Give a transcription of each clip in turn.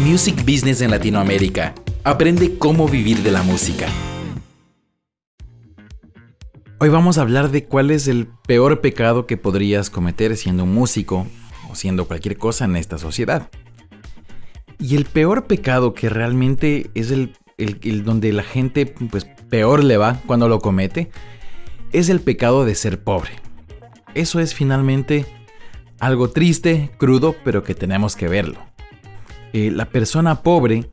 Music Business en Latinoamérica. Aprende cómo vivir de la música. Hoy vamos a hablar de cuál es el peor pecado que podrías cometer siendo un músico o siendo cualquier cosa en esta sociedad. Y el peor pecado que realmente es el, donde la gente pues peor le va cuando lo comete es el pecado de ser pobre. Eso es finalmente algo triste, crudo, pero que tenemos que verlo. Eh, la persona pobre,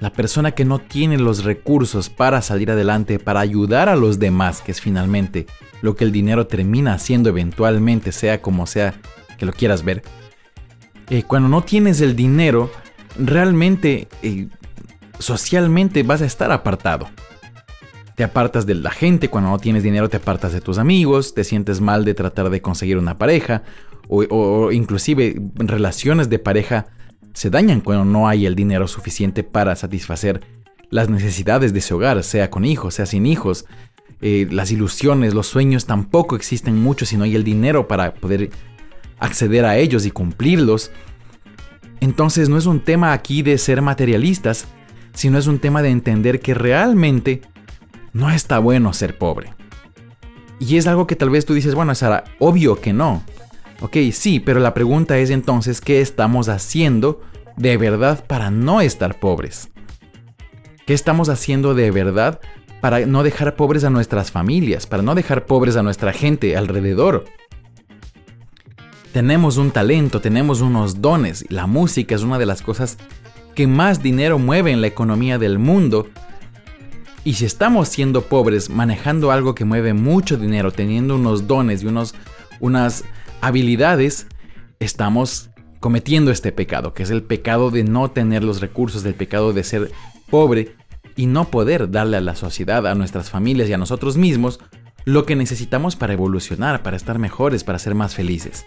la persona que no tiene los recursos para salir adelante, para ayudar a los demás, que es finalmente lo que el dinero termina haciendo eventualmente, sea como sea que lo quieras ver. Eh, cuando no tienes el dinero, realmente, eh, socialmente vas a estar apartado. Te apartas de la gente, cuando no tienes dinero te apartas de tus amigos, te sientes mal de tratar de conseguir una pareja, o, o inclusive relaciones de pareja se dañan cuando no hay el dinero suficiente para satisfacer las necesidades de ese hogar, sea con hijos, sea sin hijos. Eh, las ilusiones, los sueños tampoco existen mucho si no hay el dinero para poder acceder a ellos y cumplirlos. Entonces no es un tema aquí de ser materialistas, sino es un tema de entender que realmente no está bueno ser pobre. Y es algo que tal vez tú dices, bueno, Sara, obvio que no. Ok, sí, pero la pregunta es entonces, ¿qué estamos haciendo de verdad para no estar pobres? ¿Qué estamos haciendo de verdad para no dejar pobres a nuestras familias, para no dejar pobres a nuestra gente alrededor? Tenemos un talento, tenemos unos dones. La música es una de las cosas que más dinero mueve en la economía del mundo. Y si estamos siendo pobres, manejando algo que mueve mucho dinero, teniendo unos dones y unos, unas habilidades, estamos cometiendo este pecado, que es el pecado de no tener los recursos, del pecado de ser pobre y no poder darle a la sociedad, a nuestras familias y a nosotros mismos lo que necesitamos para evolucionar, para estar mejores, para ser más felices.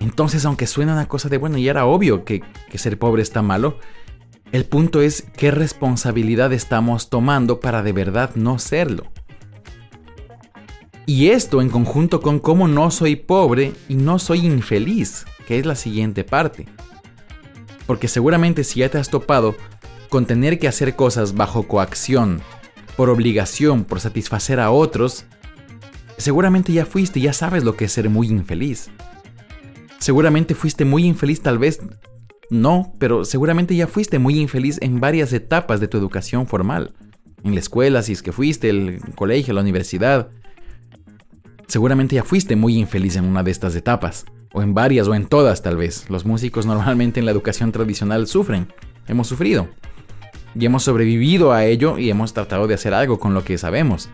Entonces, aunque suena una cosa de bueno, y era obvio que, que ser pobre está malo, el punto es qué responsabilidad estamos tomando para de verdad no serlo. Y esto en conjunto con cómo no soy pobre y no soy infeliz, que es la siguiente parte. Porque seguramente si ya te has topado con tener que hacer cosas bajo coacción, por obligación, por satisfacer a otros, seguramente ya fuiste, ya sabes lo que es ser muy infeliz. Seguramente fuiste muy infeliz, tal vez no, pero seguramente ya fuiste muy infeliz en varias etapas de tu educación formal. En la escuela, si es que fuiste, el colegio, la universidad, Seguramente ya fuiste muy infeliz en una de estas etapas, o en varias, o en todas tal vez. Los músicos normalmente en la educación tradicional sufren, hemos sufrido, y hemos sobrevivido a ello y hemos tratado de hacer algo con lo que sabemos.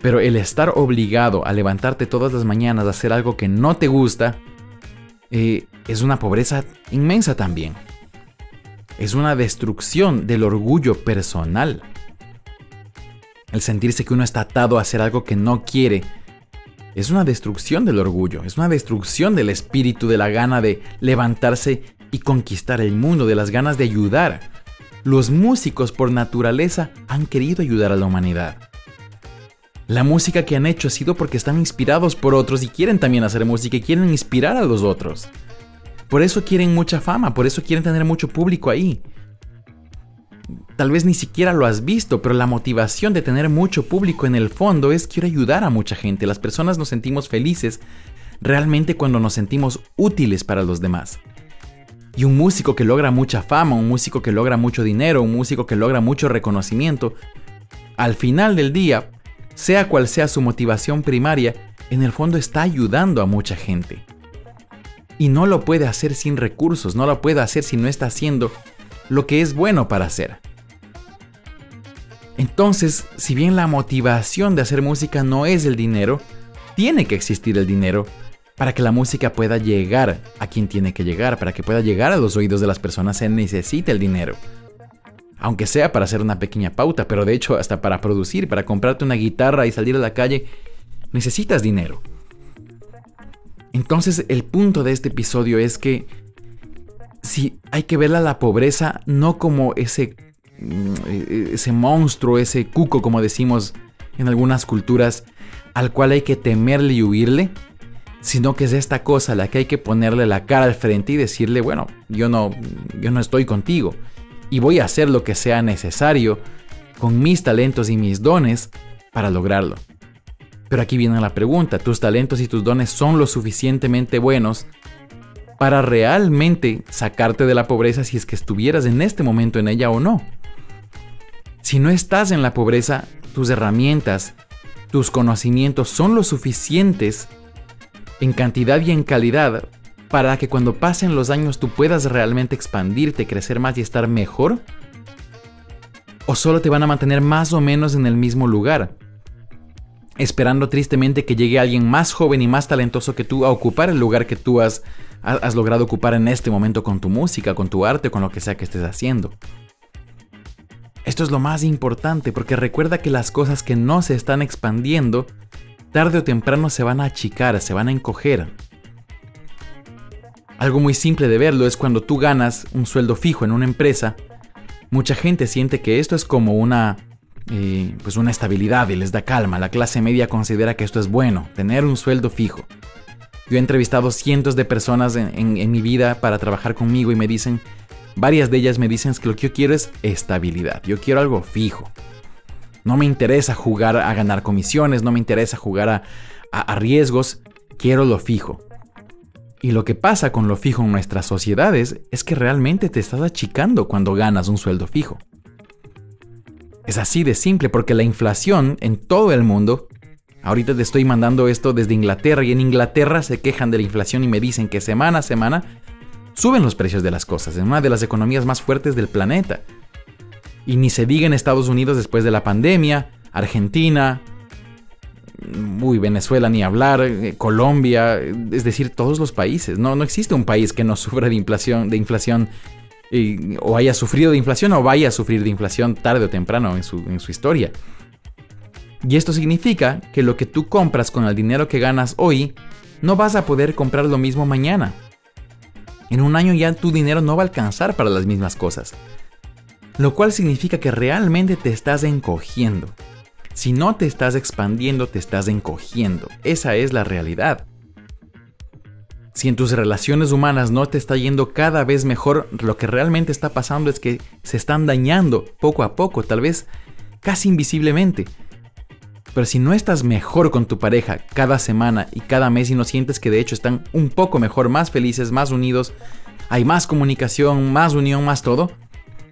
Pero el estar obligado a levantarte todas las mañanas a hacer algo que no te gusta, eh, es una pobreza inmensa también. Es una destrucción del orgullo personal. El sentirse que uno está atado a hacer algo que no quiere es una destrucción del orgullo, es una destrucción del espíritu, de la gana de levantarse y conquistar el mundo, de las ganas de ayudar. Los músicos por naturaleza han querido ayudar a la humanidad. La música que han hecho ha sido porque están inspirados por otros y quieren también hacer música y quieren inspirar a los otros. Por eso quieren mucha fama, por eso quieren tener mucho público ahí tal vez ni siquiera lo has visto, pero la motivación de tener mucho público en el fondo es quiero ayudar a mucha gente. Las personas nos sentimos felices realmente cuando nos sentimos útiles para los demás. Y un músico que logra mucha fama, un músico que logra mucho dinero, un músico que logra mucho reconocimiento, al final del día, sea cual sea su motivación primaria, en el fondo está ayudando a mucha gente. Y no lo puede hacer sin recursos, no lo puede hacer si no está haciendo lo que es bueno para hacer. Entonces, si bien la motivación de hacer música no es el dinero, tiene que existir el dinero para que la música pueda llegar a quien tiene que llegar, para que pueda llegar a los oídos de las personas, se necesita el dinero. Aunque sea para hacer una pequeña pauta, pero de hecho hasta para producir, para comprarte una guitarra y salir a la calle, necesitas dinero. Entonces el punto de este episodio es que si hay que ver a la pobreza no como ese ese monstruo, ese cuco, como decimos en algunas culturas, al cual hay que temerle y huirle, sino que es esta cosa la que hay que ponerle la cara al frente y decirle, bueno, yo no, yo no estoy contigo y voy a hacer lo que sea necesario con mis talentos y mis dones para lograrlo. Pero aquí viene la pregunta, ¿tus talentos y tus dones son lo suficientemente buenos para realmente sacarte de la pobreza si es que estuvieras en este momento en ella o no? Si no estás en la pobreza, tus herramientas, tus conocimientos son lo suficientes en cantidad y en calidad para que cuando pasen los años tú puedas realmente expandirte, crecer más y estar mejor? ¿O solo te van a mantener más o menos en el mismo lugar? Esperando tristemente que llegue alguien más joven y más talentoso que tú a ocupar el lugar que tú has, logrado ocupar en este momento con tu música, con tu arte, con lo que sea que estés haciendo. Esto es lo más importante porque recuerda que las cosas que no se están expandiendo, tarde o temprano se van a achicar, se van a encoger. Algo muy simple de verlo es cuando tú ganas un sueldo fijo en una empresa, mucha gente siente que esto es como una, eh, pues una estabilidad y les da calma. La clase media considera que esto es bueno, tener un sueldo fijo. Yo he entrevistado cientos de personas en, en mi vida para trabajar conmigo y me dicen, varias de ellas me dicen que lo que yo quiero es estabilidad, yo quiero algo fijo. No me interesa jugar a ganar comisiones, no me interesa jugar a riesgos, quiero lo fijo. Y lo que pasa con lo fijo en nuestras sociedades es que realmente te estás achicando cuando ganas un sueldo fijo. Es así de simple porque la inflación en todo el mundo, ahorita te estoy mandando esto desde Inglaterra y en Inglaterra se quejan de la inflación y me dicen que semana a semana suben los precios de las cosas en una de las economías más fuertes del planeta. Y ni se diga en Estados Unidos después de la pandemia, Argentina, uy, Venezuela ni hablar, eh, Colombia, es decir, todos los países. No, no existe un país que no sufra de inflación, de inflación o haya sufrido de inflación o vaya a sufrir de inflación tarde o temprano en su, en su historia. Y esto significa que lo que tú compras con el dinero que ganas hoy, no vas a poder comprar lo mismo mañana. En un año ya tu dinero no va a alcanzar para las mismas cosas. Lo cual significa que realmente te estás encogiendo. Si no te estás expandiendo, te estás encogiendo. Esa es la realidad. Si en tus relaciones humanas no te está yendo cada vez mejor, lo que realmente está pasando es que se están dañando poco a poco, tal vez casi invisiblemente. Pero si no estás mejor con tu pareja cada semana y cada mes y no sientes que de hecho están un poco mejor, más felices, más unidos, hay más comunicación, más unión, más todo,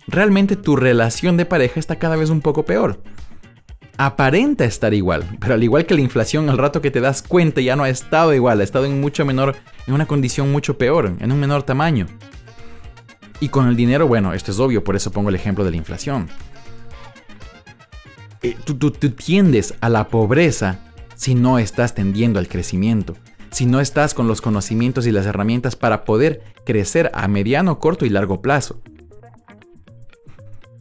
realmente tu relación de pareja está cada vez un poco peor aparenta estar igual, pero al igual que la inflación, al rato que te das cuenta ya no ha estado igual, ha estado en mucho menor, en una condición mucho peor, en un menor tamaño. Y con el dinero, bueno, esto es obvio, por eso pongo el ejemplo de la inflación. Eh, tú, tú tiendes a la pobreza si no estás tendiendo al crecimiento, si no estás con los conocimientos y las herramientas para poder crecer a mediano, corto y largo plazo.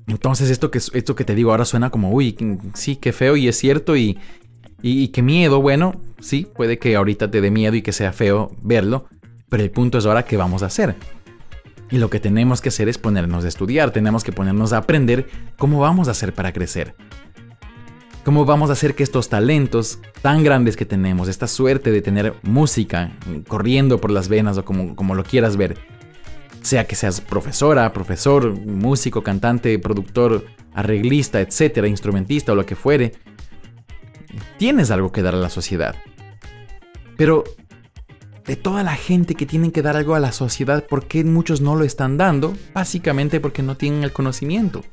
Entonces esto que, esto que te digo ahora suena como, uy, sí, qué feo y es cierto y, y, qué miedo. Bueno, sí, puede que ahorita te dé miedo y que sea feo verlo, pero el punto es ahora qué vamos a hacer. Y lo que tenemos que hacer es ponernos a estudiar, tenemos que ponernos a aprender cómo vamos a hacer para crecer. ¿Cómo vamos a hacer que estos talentos tan grandes que tenemos, esta suerte de tener música corriendo por las venas o como, como lo quieras ver, sea que seas profesora, profesor, músico, cantante, productor, arreglista, etcétera, instrumentista o lo que fuere, tienes algo que dar a la sociedad. Pero de toda la gente que tienen que dar algo a la sociedad, ¿por qué muchos no lo están dando? Básicamente porque no tienen el conocimiento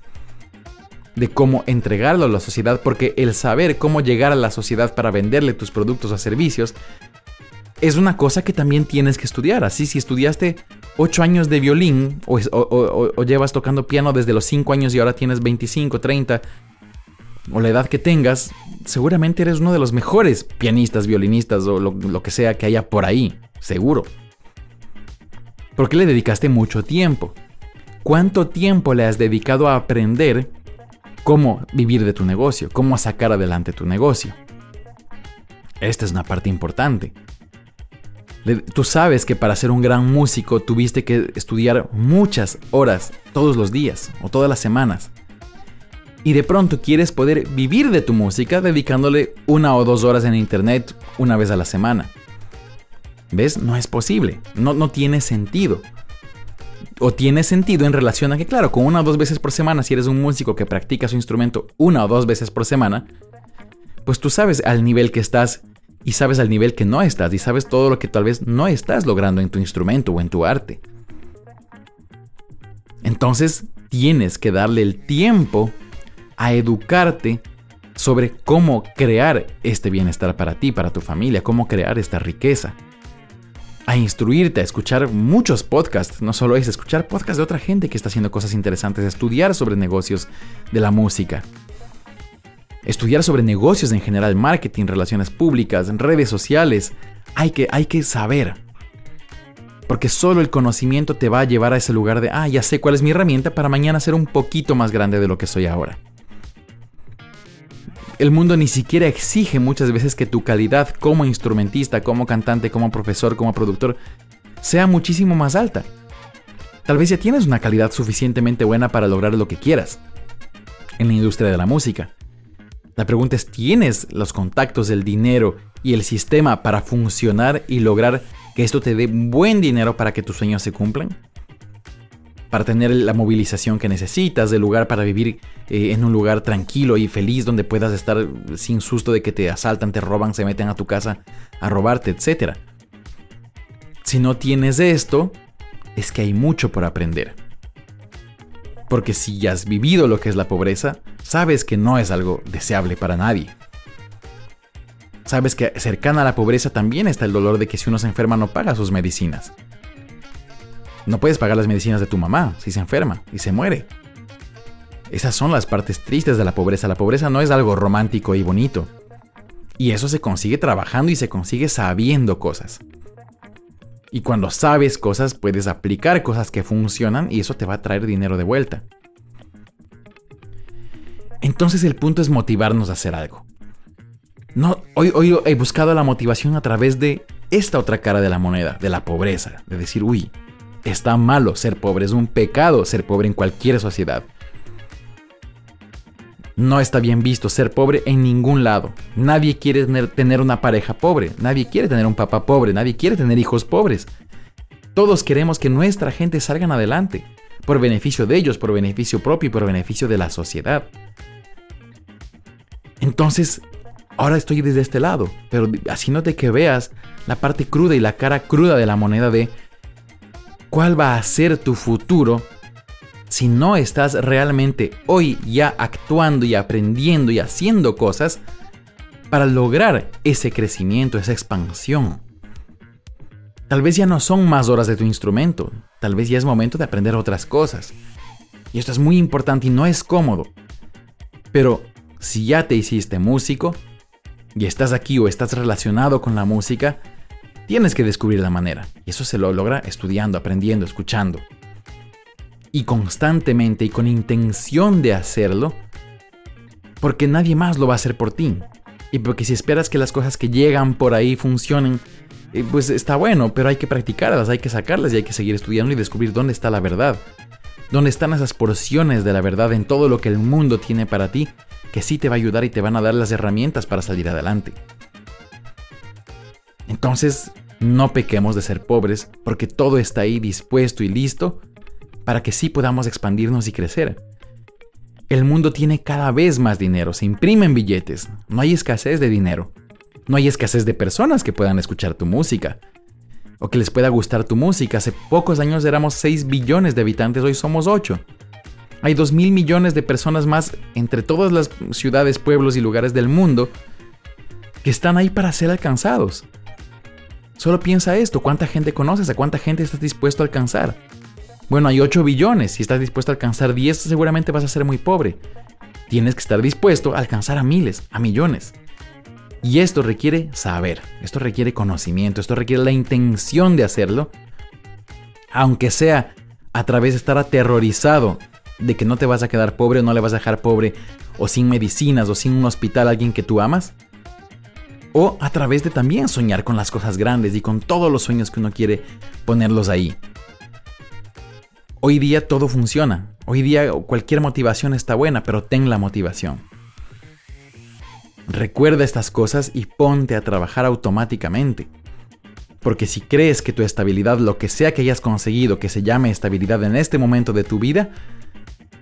de cómo entregarlo a la sociedad, porque el saber cómo llegar a la sociedad para venderle tus productos o servicios es una cosa que también tienes que estudiar. Así, si estudiaste 8 años de violín o, llevas tocando piano desde los 5 años y ahora tienes 25, 30 o la edad que tengas, seguramente eres uno de los mejores pianistas, violinistas o lo, que sea que haya por ahí, seguro. Porque le dedicaste mucho tiempo. ¿Cuánto tiempo le has dedicado a aprender cómo vivir de tu negocio, cómo sacar adelante tu negocio? Esta es una parte importante. Tú sabes que para ser un gran músico tuviste que estudiar muchas horas todos los días o todas las semanas. Y de pronto quieres poder vivir de tu música dedicándole una o dos horas en internet una vez a la semana. ¿Ves? No es posible. No, no tiene sentido. O tiene sentido en relación a que, claro, con una o dos veces por semana, si eres un músico que practica su instrumento una o dos veces por semana, pues tú sabes al nivel que estás y sabes al nivel que no estás y sabes todo lo que tal vez no estás logrando en tu instrumento o en tu arte. Entonces tienes que darle el tiempo a educarte sobre cómo crear este bienestar para ti, para tu familia, cómo crear esta riqueza. A instruirte, a escuchar muchos podcasts, no solo es escuchar podcasts de otra gente que está haciendo cosas interesantes, estudiar sobre negocios de la música, estudiar sobre negocios en general, marketing, relaciones públicas, redes sociales. Hay que, hay que saber. Porque solo el conocimiento te va a llevar a ese lugar de, ah, ya sé cuál es mi herramienta para mañana ser un poquito más grande de lo que soy ahora. El mundo ni siquiera exige muchas veces que tu calidad como instrumentista, como cantante, como profesor, como productor, sea muchísimo más alta. Tal vez ya tienes una calidad suficientemente buena para lograr lo que quieras en la industria de la música. La pregunta es, ¿tienes los contactos, el dinero y el sistema para funcionar y lograr que esto te dé buen dinero para que tus sueños se cumplan? Para tener la movilización que necesitas, el lugar para vivir eh, en un lugar tranquilo y feliz donde puedas estar sin susto de que te asaltan, te roban, se meten a tu casa a robarte, etc. Si no tienes esto, es que hay mucho por aprender. Porque si ya has vivido lo que es la pobreza, sabes que no es algo deseable para nadie. Sabes que cercana a la pobreza también está el dolor de que si uno se enferma no paga sus medicinas. No puedes pagar las medicinas de tu mamá si se enferma y se muere. Esas son las partes tristes de la pobreza. La pobreza no es algo romántico y bonito. Y eso se consigue trabajando y se consigue sabiendo cosas. Y cuando sabes cosas, puedes aplicar cosas que funcionan y eso te va a traer dinero de vuelta. Entonces el punto es motivarnos a hacer algo. No, hoy, hoy he buscado la motivación a través de esta otra cara de la moneda, de la pobreza, de decir, uy, está malo ser pobre, es un pecado ser pobre en cualquier sociedad. No está bien visto ser pobre en ningún lado. Nadie quiere tener una pareja pobre, nadie quiere tener un papá pobre, nadie quiere tener hijos pobres. Todos queremos que nuestra gente salgan adelante, por beneficio de ellos, por beneficio propio y por beneficio de la sociedad. Entonces, ahora estoy desde este lado, pero haciéndote que veas la parte cruda y la cara cruda de la moneda de cuál va a ser tu futuro si no estás realmente hoy ya actuando y aprendiendo y haciendo cosas para lograr ese crecimiento, esa expansión. Tal vez ya no son más horas de tu instrumento, tal vez ya es momento de aprender otras cosas. Y esto es muy importante y no es cómodo. Pero si ya te hiciste músico y estás aquí o estás relacionado con la música, tienes que descubrir la manera. Y eso se lo logra estudiando, aprendiendo, escuchando y constantemente y con intención de hacerlo, porque nadie más lo va a hacer por ti. Y porque si esperas que las cosas que llegan por ahí funcionen, eh, pues está bueno, pero hay que practicarlas, hay que sacarlas y hay que seguir estudiando y descubrir dónde está la verdad. Dónde están esas porciones de la verdad en todo lo que el mundo tiene para ti, que sí te va a ayudar y te van a dar las herramientas para salir adelante. Entonces, no pequemos de ser pobres, porque todo está ahí dispuesto y listo para que sí podamos expandirnos y crecer. El mundo tiene cada vez más dinero, se imprimen billetes, no hay escasez de dinero, no hay escasez de personas que puedan escuchar tu música o que les pueda gustar tu música. Hace pocos años éramos 6 billones de habitantes, hoy somos 8. Hay 2 mil millones de personas más entre todas las ciudades, pueblos y lugares del mundo que están ahí para ser alcanzados. Solo piensa esto, ¿cuánta gente conoces? ¿A cuánta gente estás dispuesto a alcanzar? Bueno, hay 8 billones. Si estás dispuesto a alcanzar 10, seguramente vas a ser muy pobre. Tienes que estar dispuesto a alcanzar a miles, a millones. Y esto requiere saber, esto requiere conocimiento, esto requiere la intención de hacerlo, aunque sea a través de estar aterrorizado de que no te vas a quedar pobre o no le vas a dejar pobre, o sin medicinas o sin un hospital a alguien que tú amas. O a través de también soñar con las cosas grandes y con todos los sueños que uno quiere ponerlos ahí. Hoy día todo funciona. Hoy día cualquier motivación está buena, pero ten la motivación. Recuerda estas cosas y ponte a trabajar automáticamente. Porque si crees que tu estabilidad, lo que sea que hayas conseguido que se llame estabilidad en este momento de tu vida,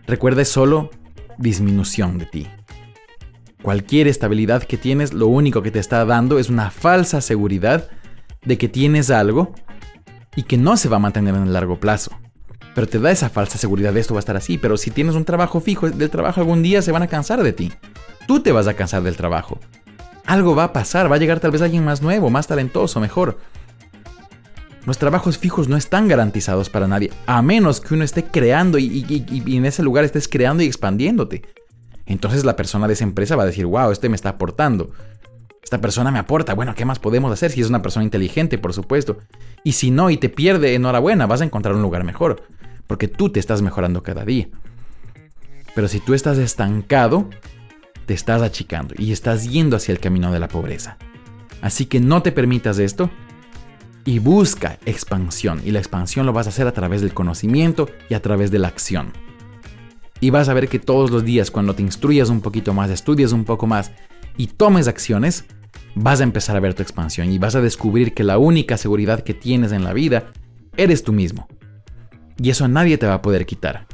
recuerda solo disminución de ti. Cualquier estabilidad que tienes, lo único que te está dando es una falsa seguridad de que tienes algo y que no se va a mantener en el largo plazo. Pero te da esa falsa seguridad de esto va a estar así. Pero si tienes un trabajo fijo, del trabajo algún día se van a cansar de ti. Tú te vas a cansar del trabajo. Algo va a pasar, va a llegar tal vez alguien más nuevo, más talentoso, mejor. Los trabajos fijos no están garantizados para nadie, a menos que uno esté creando y, en ese lugar estés creando y expandiéndote. Entonces la persona de esa empresa va a decir, wow, este me está aportando. Esta persona me aporta, bueno, ¿qué más podemos hacer si es una persona inteligente, por supuesto? Y si no y te pierde, enhorabuena, vas a encontrar un lugar mejor, porque tú te estás mejorando cada día. Pero si tú estás estancado, te estás achicando y estás yendo hacia el camino de la pobreza. Así que no te permitas esto y busca expansión. Y la expansión lo vas a hacer a través del conocimiento y a través de la acción. Y vas a ver que todos los días cuando te instruyas un poquito más, estudias un poco más y tomes acciones, vas a empezar a ver tu expansión y vas a descubrir que la única seguridad que tienes en la vida eres tú mismo. Y eso nadie te va a poder quitar.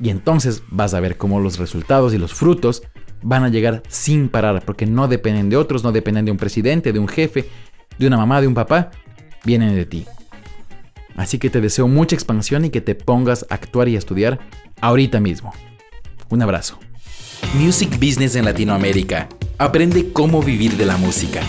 Y entonces vas a ver cómo los resultados y los frutos van a llegar sin parar, porque no dependen de otros, no dependen de un presidente, de un jefe, de una mamá, de un papá, vienen de ti. Así que te deseo mucha expansión y que te pongas a actuar y a estudiar ahorita mismo. Un abrazo. Music Business en Latinoamérica. Aprende cómo vivir de la música.